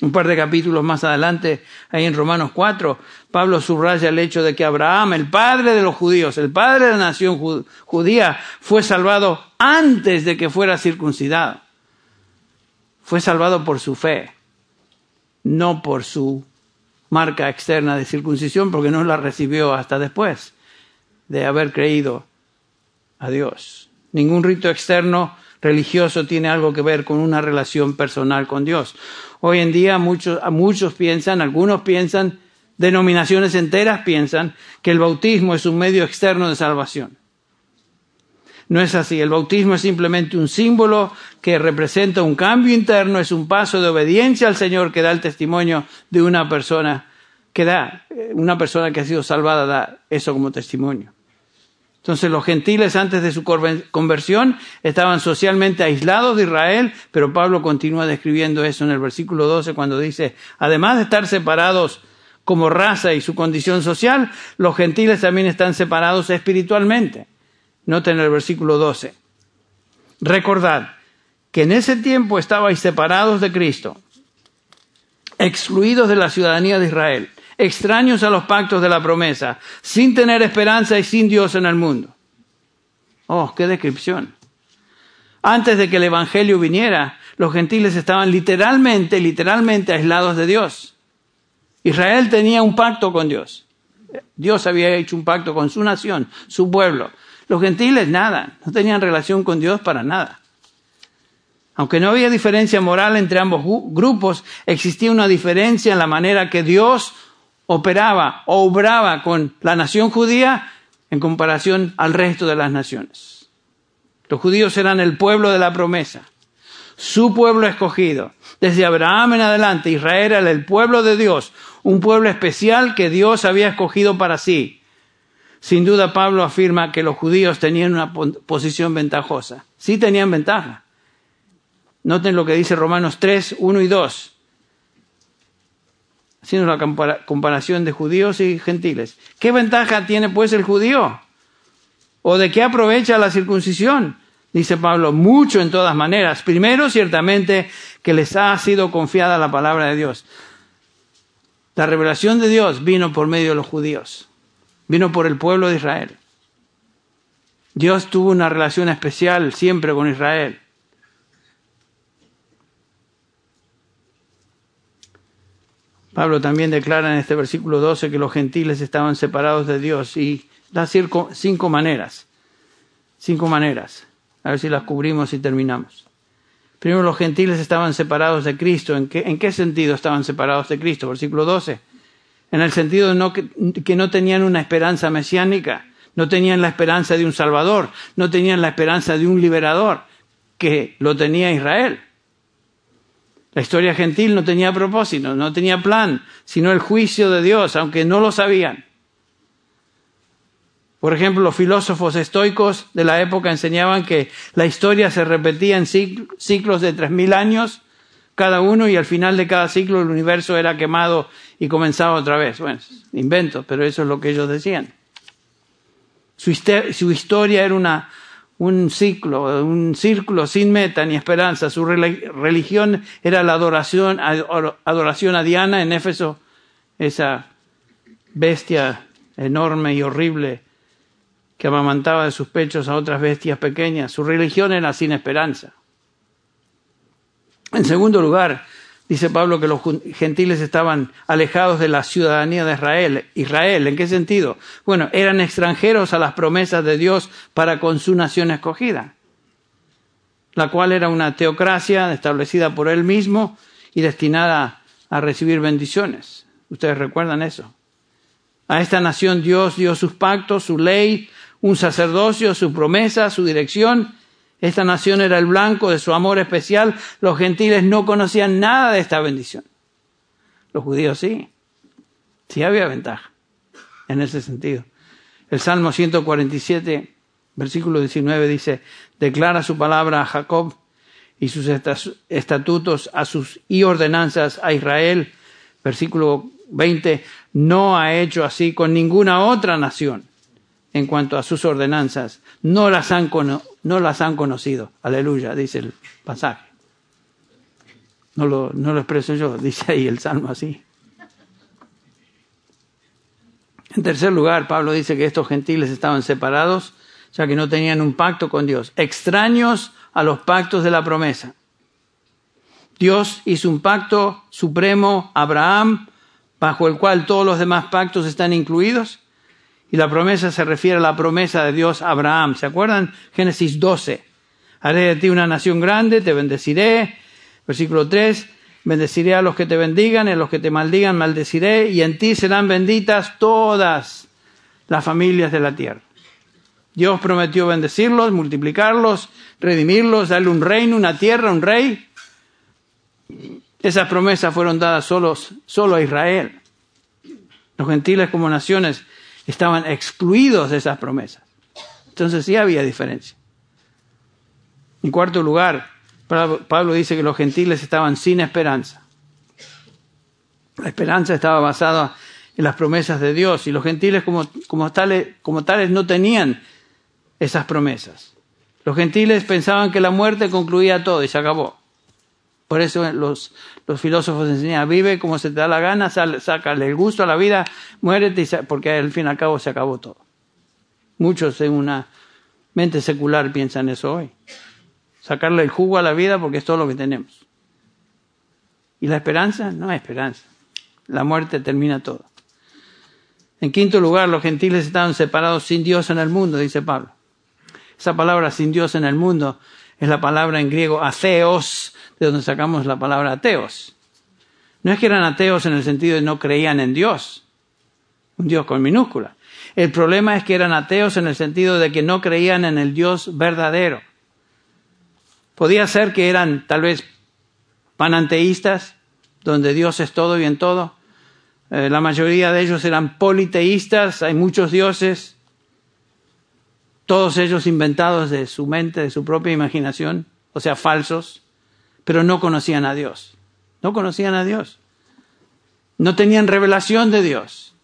Un par de capítulos más adelante, ahí en Romanos 4, Pablo subraya el hecho de que Abraham, el padre de los judíos, el padre de la nación judía, fue salvado antes de que fuera circuncidado. Fue salvado por su fe, no por su marca externa de circuncisión, porque no la recibió hasta después de haber creído a Dios. Ningún rito externo religioso tiene algo que ver con una relación personal con Dios. Hoy en día muchos, muchos piensan, algunos piensan, denominaciones enteras piensan que el bautismo es un medio externo de salvación. No es así. El bautismo es simplemente un símbolo que representa un cambio interno, es un paso de obediencia al Señor que da el testimonio de una persona que da, eh, una persona que ha sido salvada da eso como testimonio. Entonces los gentiles antes de su conversión estaban socialmente aislados de Israel, pero Pablo continúa describiendo eso en el versículo 12 cuando dice, además de estar separados como raza y su condición social, los gentiles también están separados espiritualmente. Noten el versículo 12. Recordad que en ese tiempo estabais separados de Cristo, excluidos de la ciudadanía de Israel extraños a los pactos de la promesa, sin tener esperanza y sin Dios en el mundo. Oh, qué descripción. Antes de que el Evangelio viniera, los gentiles estaban literalmente, literalmente aislados de Dios. Israel tenía un pacto con Dios. Dios había hecho un pacto con su nación, su pueblo. Los gentiles nada, no tenían relación con Dios para nada. Aunque no había diferencia moral entre ambos grupos, existía una diferencia en la manera que Dios operaba obraba con la nación judía en comparación al resto de las naciones. Los judíos eran el pueblo de la promesa, su pueblo escogido. Desde Abraham en adelante, Israel era el pueblo de Dios, un pueblo especial que Dios había escogido para sí. Sin duda Pablo afirma que los judíos tenían una posición ventajosa. Sí tenían ventaja. Noten lo que dice Romanos 3, 1 y 2 haciendo la comparación de judíos y gentiles. ¿Qué ventaja tiene pues el judío? ¿O de qué aprovecha la circuncisión? Dice Pablo, mucho en todas maneras. Primero, ciertamente, que les ha sido confiada la palabra de Dios. La revelación de Dios vino por medio de los judíos, vino por el pueblo de Israel. Dios tuvo una relación especial siempre con Israel. Pablo también declara en este versículo 12 que los gentiles estaban separados de Dios y da cinco maneras. Cinco maneras. A ver si las cubrimos y terminamos. Primero, los gentiles estaban separados de Cristo. ¿En qué, en qué sentido estaban separados de Cristo? Versículo 12. En el sentido de que, que no tenían una esperanza mesiánica, no tenían la esperanza de un Salvador, no tenían la esperanza de un liberador, que lo tenía Israel. La historia gentil no tenía propósito, no tenía plan, sino el juicio de Dios, aunque no lo sabían. Por ejemplo, los filósofos estoicos de la época enseñaban que la historia se repetía en ciclos de tres mil años cada uno y al final de cada ciclo el universo era quemado y comenzaba otra vez. Bueno, invento, pero eso es lo que ellos decían. Su, su historia era una un ciclo, un círculo sin meta ni esperanza. Su religión era la adoración, adoración a Diana en Éfeso, esa bestia enorme y horrible que amamantaba de sus pechos a otras bestias pequeñas. Su religión era sin esperanza. En segundo lugar, Dice Pablo que los gentiles estaban alejados de la ciudadanía de Israel. Israel, ¿en qué sentido? Bueno, eran extranjeros a las promesas de Dios para con su nación escogida, la cual era una teocracia establecida por él mismo y destinada a recibir bendiciones. Ustedes recuerdan eso. A esta nación Dios dio sus pactos, su ley, un sacerdocio, su promesa, su dirección esta nación era el blanco de su amor especial. Los gentiles no conocían nada de esta bendición. Los judíos sí. Sí había ventaja en ese sentido. El Salmo 147, versículo 19 dice, declara su palabra a Jacob y sus estatutos a sus y ordenanzas a Israel. Versículo 20, no ha hecho así con ninguna otra nación en cuanto a sus ordenanzas. No las han, no las han conocido. Aleluya, dice el pasaje. No lo, no lo expreso yo, dice ahí el Salmo así. En tercer lugar, Pablo dice que estos gentiles estaban separados, ya que no tenían un pacto con Dios, extraños a los pactos de la promesa. Dios hizo un pacto supremo a Abraham, bajo el cual todos los demás pactos están incluidos. Y la promesa se refiere a la promesa de Dios a Abraham. ¿Se acuerdan? Génesis 12. Haré de ti una nación grande, te bendeciré. Versículo 3. Bendeciré a los que te bendigan, y a los que te maldigan, maldeciré, y en ti serán benditas todas las familias de la tierra. Dios prometió bendecirlos, multiplicarlos, redimirlos, darle un reino, una tierra, un rey. Esas promesas fueron dadas solos, solo a Israel. Los gentiles como naciones estaban excluidos de esas promesas. Entonces sí había diferencia. En cuarto lugar, Pablo dice que los gentiles estaban sin esperanza. La esperanza estaba basada en las promesas de Dios y los gentiles como, como, tales, como tales no tenían esas promesas. Los gentiles pensaban que la muerte concluía todo y se acabó. Por eso los, los filósofos enseñan, vive como se te da la gana, sácale el gusto a la vida, muérete, porque al fin y al cabo se acabó todo. Muchos en una mente secular piensan eso hoy sacarle el jugo a la vida porque es todo lo que tenemos. ¿Y la esperanza? No hay esperanza. La muerte termina todo. En quinto lugar, los gentiles estaban separados sin Dios en el mundo, dice Pablo. Esa palabra sin Dios en el mundo es la palabra en griego ateos, de donde sacamos la palabra ateos. No es que eran ateos en el sentido de no creían en Dios, un Dios con minúscula. El problema es que eran ateos en el sentido de que no creían en el Dios verdadero. Podía ser que eran tal vez pananteístas, donde Dios es todo y en todo. Eh, la mayoría de ellos eran politeístas, hay muchos dioses, todos ellos inventados de su mente, de su propia imaginación, o sea, falsos, pero no conocían a Dios. No conocían a Dios. No tenían revelación de Dios.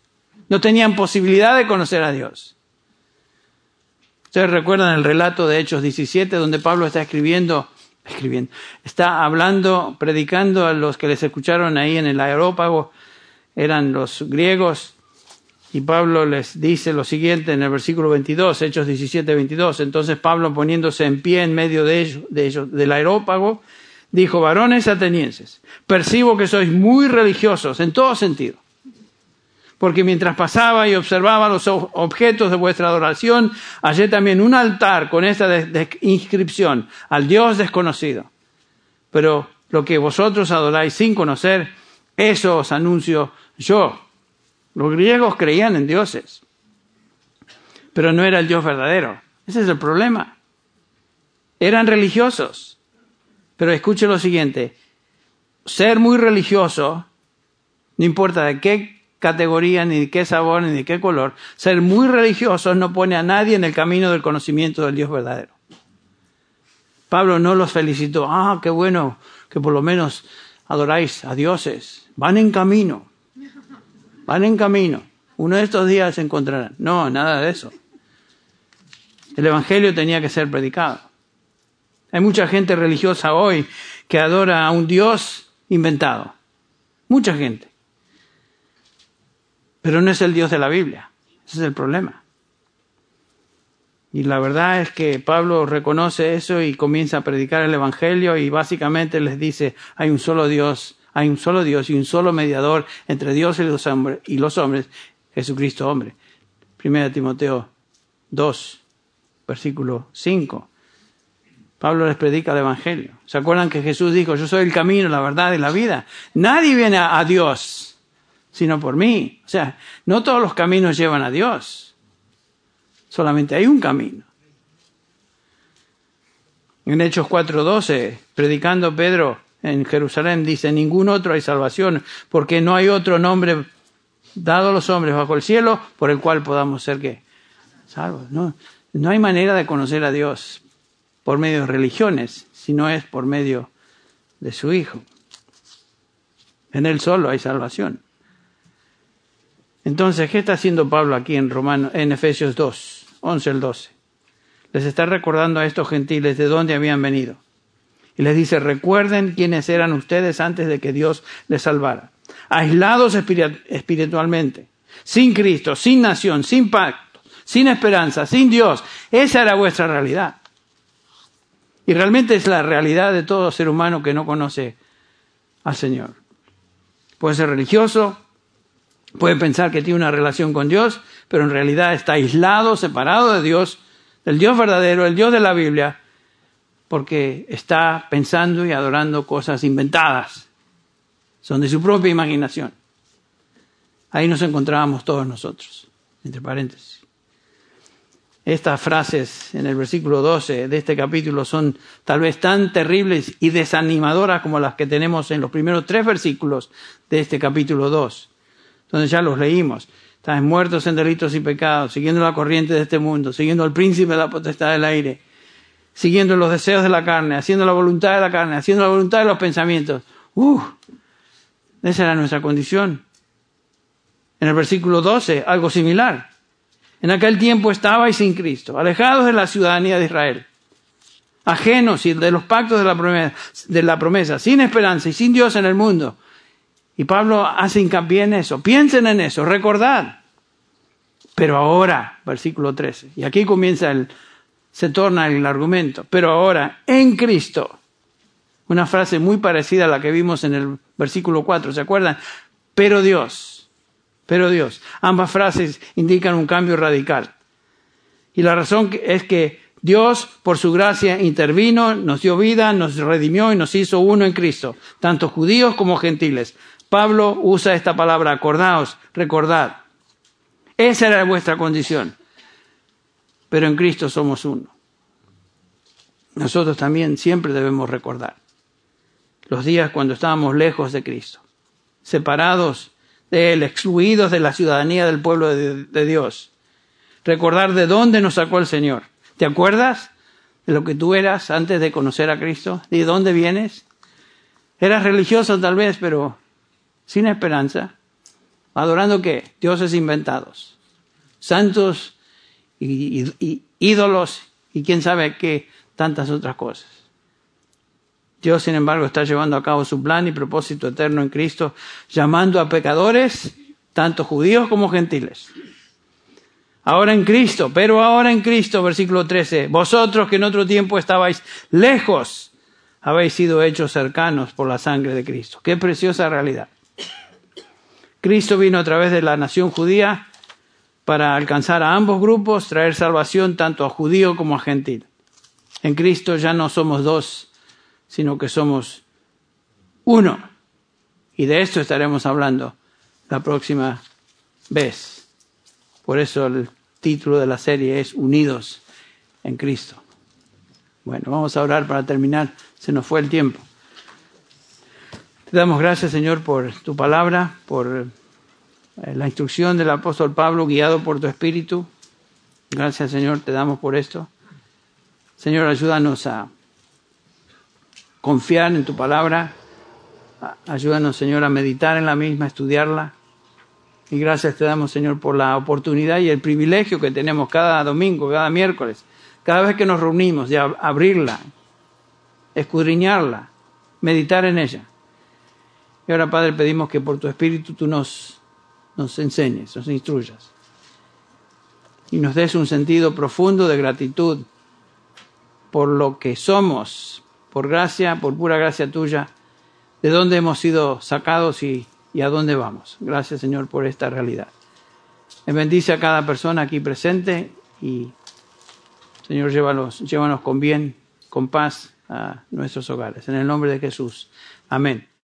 No tenían posibilidad de conocer a Dios. Ustedes recuerdan el relato de Hechos 17, donde Pablo está escribiendo, escribiendo, está hablando, predicando a los que les escucharon ahí en el aerópago, eran los griegos, y Pablo les dice lo siguiente en el versículo 22, Hechos 17, 22. Entonces Pablo poniéndose en pie en medio de ellos, de ellos, del aerópago, dijo, varones atenienses, percibo que sois muy religiosos en todo sentido porque mientras pasaba y observaba los objetos de vuestra adoración, hallé también un altar con esta inscripción al Dios desconocido. Pero lo que vosotros adoráis sin conocer, eso os anuncio yo. Los griegos creían en dioses, pero no era el Dios verdadero. Ese es el problema. Eran religiosos. Pero escuche lo siguiente, ser muy religioso, no importa de qué categoría, ni de qué sabor, ni de qué color. Ser muy religiosos no pone a nadie en el camino del conocimiento del Dios verdadero. Pablo no los felicitó. Ah, qué bueno que por lo menos adoráis a dioses. Van en camino. Van en camino. Uno de estos días se encontrarán. No, nada de eso. El Evangelio tenía que ser predicado. Hay mucha gente religiosa hoy que adora a un Dios inventado. Mucha gente. Pero no es el Dios de la Biblia. Ese es el problema. Y la verdad es que Pablo reconoce eso y comienza a predicar el Evangelio y básicamente les dice, hay un solo Dios, hay un solo Dios y un solo mediador entre Dios y los hombres, y los hombres Jesucristo hombre. Primera Timoteo 2, versículo 5. Pablo les predica el Evangelio. ¿Se acuerdan que Jesús dijo, yo soy el camino, la verdad y la vida? Nadie viene a Dios sino por mí. O sea, no todos los caminos llevan a Dios. Solamente hay un camino. En Hechos 4:12, predicando Pedro en Jerusalén, dice, ningún otro hay salvación, porque no hay otro nombre dado a los hombres bajo el cielo por el cual podamos ser que salvos. No, no hay manera de conocer a Dios por medio de religiones, sino es por medio de su Hijo. En Él solo hay salvación. Entonces, ¿qué está haciendo Pablo aquí en, Romano, en Efesios 2, 11 al 12? Les está recordando a estos gentiles de dónde habían venido Y les dice, recuerden quiénes eran ustedes antes de que Dios les salvara. Aislados espiritualmente, sin Cristo, sin nación, sin pacto, sin esperanza, sin Dios. Esa era vuestra realidad. Y realmente es la realidad de todo ser humano que no conoce al Señor. Puede ser religioso, puede pensar que tiene una relación con Dios, pero en realidad está aislado, separado de Dios, del Dios verdadero, el Dios de la Biblia, porque está pensando y adorando cosas inventadas. Son de su propia imaginación. Ahí nos encontrábamos todos nosotros, entre paréntesis. Estas frases en el versículo 12 de este capítulo son tal vez tan terribles y desanimadoras como las que tenemos en los primeros tres versículos de este capítulo 2, donde ya los leímos. Están muertos en delitos y pecados, siguiendo la corriente de este mundo, siguiendo al príncipe de la potestad del aire, siguiendo los deseos de la carne, haciendo la voluntad de la carne, haciendo la voluntad de los pensamientos. ¡Uh! Esa era nuestra condición. En el versículo 12, algo similar. En aquel tiempo estabais sin Cristo, alejados de la ciudadanía de Israel, ajenos de los pactos de la, promesa, de la promesa, sin esperanza y sin Dios en el mundo. Y Pablo hace hincapié en eso. Piensen en eso, recordad. Pero ahora, versículo 13, y aquí comienza el, se torna el argumento. Pero ahora, en Cristo, una frase muy parecida a la que vimos en el versículo 4, ¿se acuerdan? Pero Dios, pero Dios. Ambas frases indican un cambio radical. Y la razón es que Dios, por su gracia, intervino, nos dio vida, nos redimió y nos hizo uno en Cristo, tanto judíos como gentiles. Pablo usa esta palabra, acordaos, recordad. Esa era vuestra condición. Pero en Cristo somos uno. Nosotros también siempre debemos recordar los días cuando estábamos lejos de Cristo, separados de él, excluidos de la ciudadanía del pueblo de, Dios. Recordar de dónde nos sacó el Señor. ¿Te acuerdas de lo que tú eras antes de conocer a Cristo? ¿De dónde vienes? Eras religioso tal vez, pero sin esperanza. ¿Adorando qué? Dioses inventados. Santos y ídolos y quién sabe qué tantas otras cosas. Dios, sin embargo, está llevando a cabo su plan y propósito eterno en Cristo, llamando a pecadores, tanto judíos como gentiles. Ahora en Cristo, pero ahora en Cristo, versículo 13, vosotros que en otro tiempo estabais lejos, habéis sido hechos cercanos por la sangre de Cristo. Qué preciosa realidad. Cristo vino a través de la nación judía para alcanzar a ambos grupos, traer salvación tanto a judío como a gentil. En Cristo ya no somos dos, sino que somos uno. Y de esto estaremos hablando la próxima vez. Por eso el título de la serie es Unidos en Cristo. Bueno, vamos a orar para terminar. Se nos fue el tiempo. Te damos gracias, Señor, por tu palabra, por eh, la instrucción del apóstol Pablo, guiado por tu Espíritu. Gracias, Señor, te damos por esto. Señor, ayúdanos a confiar en tu palabra. Ayúdanos, Señor, a meditar en la misma, a estudiarla. Y gracias te damos, Señor, por la oportunidad y el privilegio que tenemos cada domingo, cada miércoles, cada vez que nos reunimos, de abrirla, escudriñarla, meditar en ella. Y ahora, Padre, pedimos que por tu Espíritu tú nos, nos enseñes, nos instruyas. Y nos des un sentido profundo de gratitud por lo que somos, por gracia, por pura gracia tuya, de dónde hemos sido sacados y, a dónde vamos. Gracias, Señor, por esta realidad. Me bendice a cada persona aquí presente y, Señor, llévanos, llévanos con bien, con paz a nuestros hogares. En el nombre de Jesús. Amén.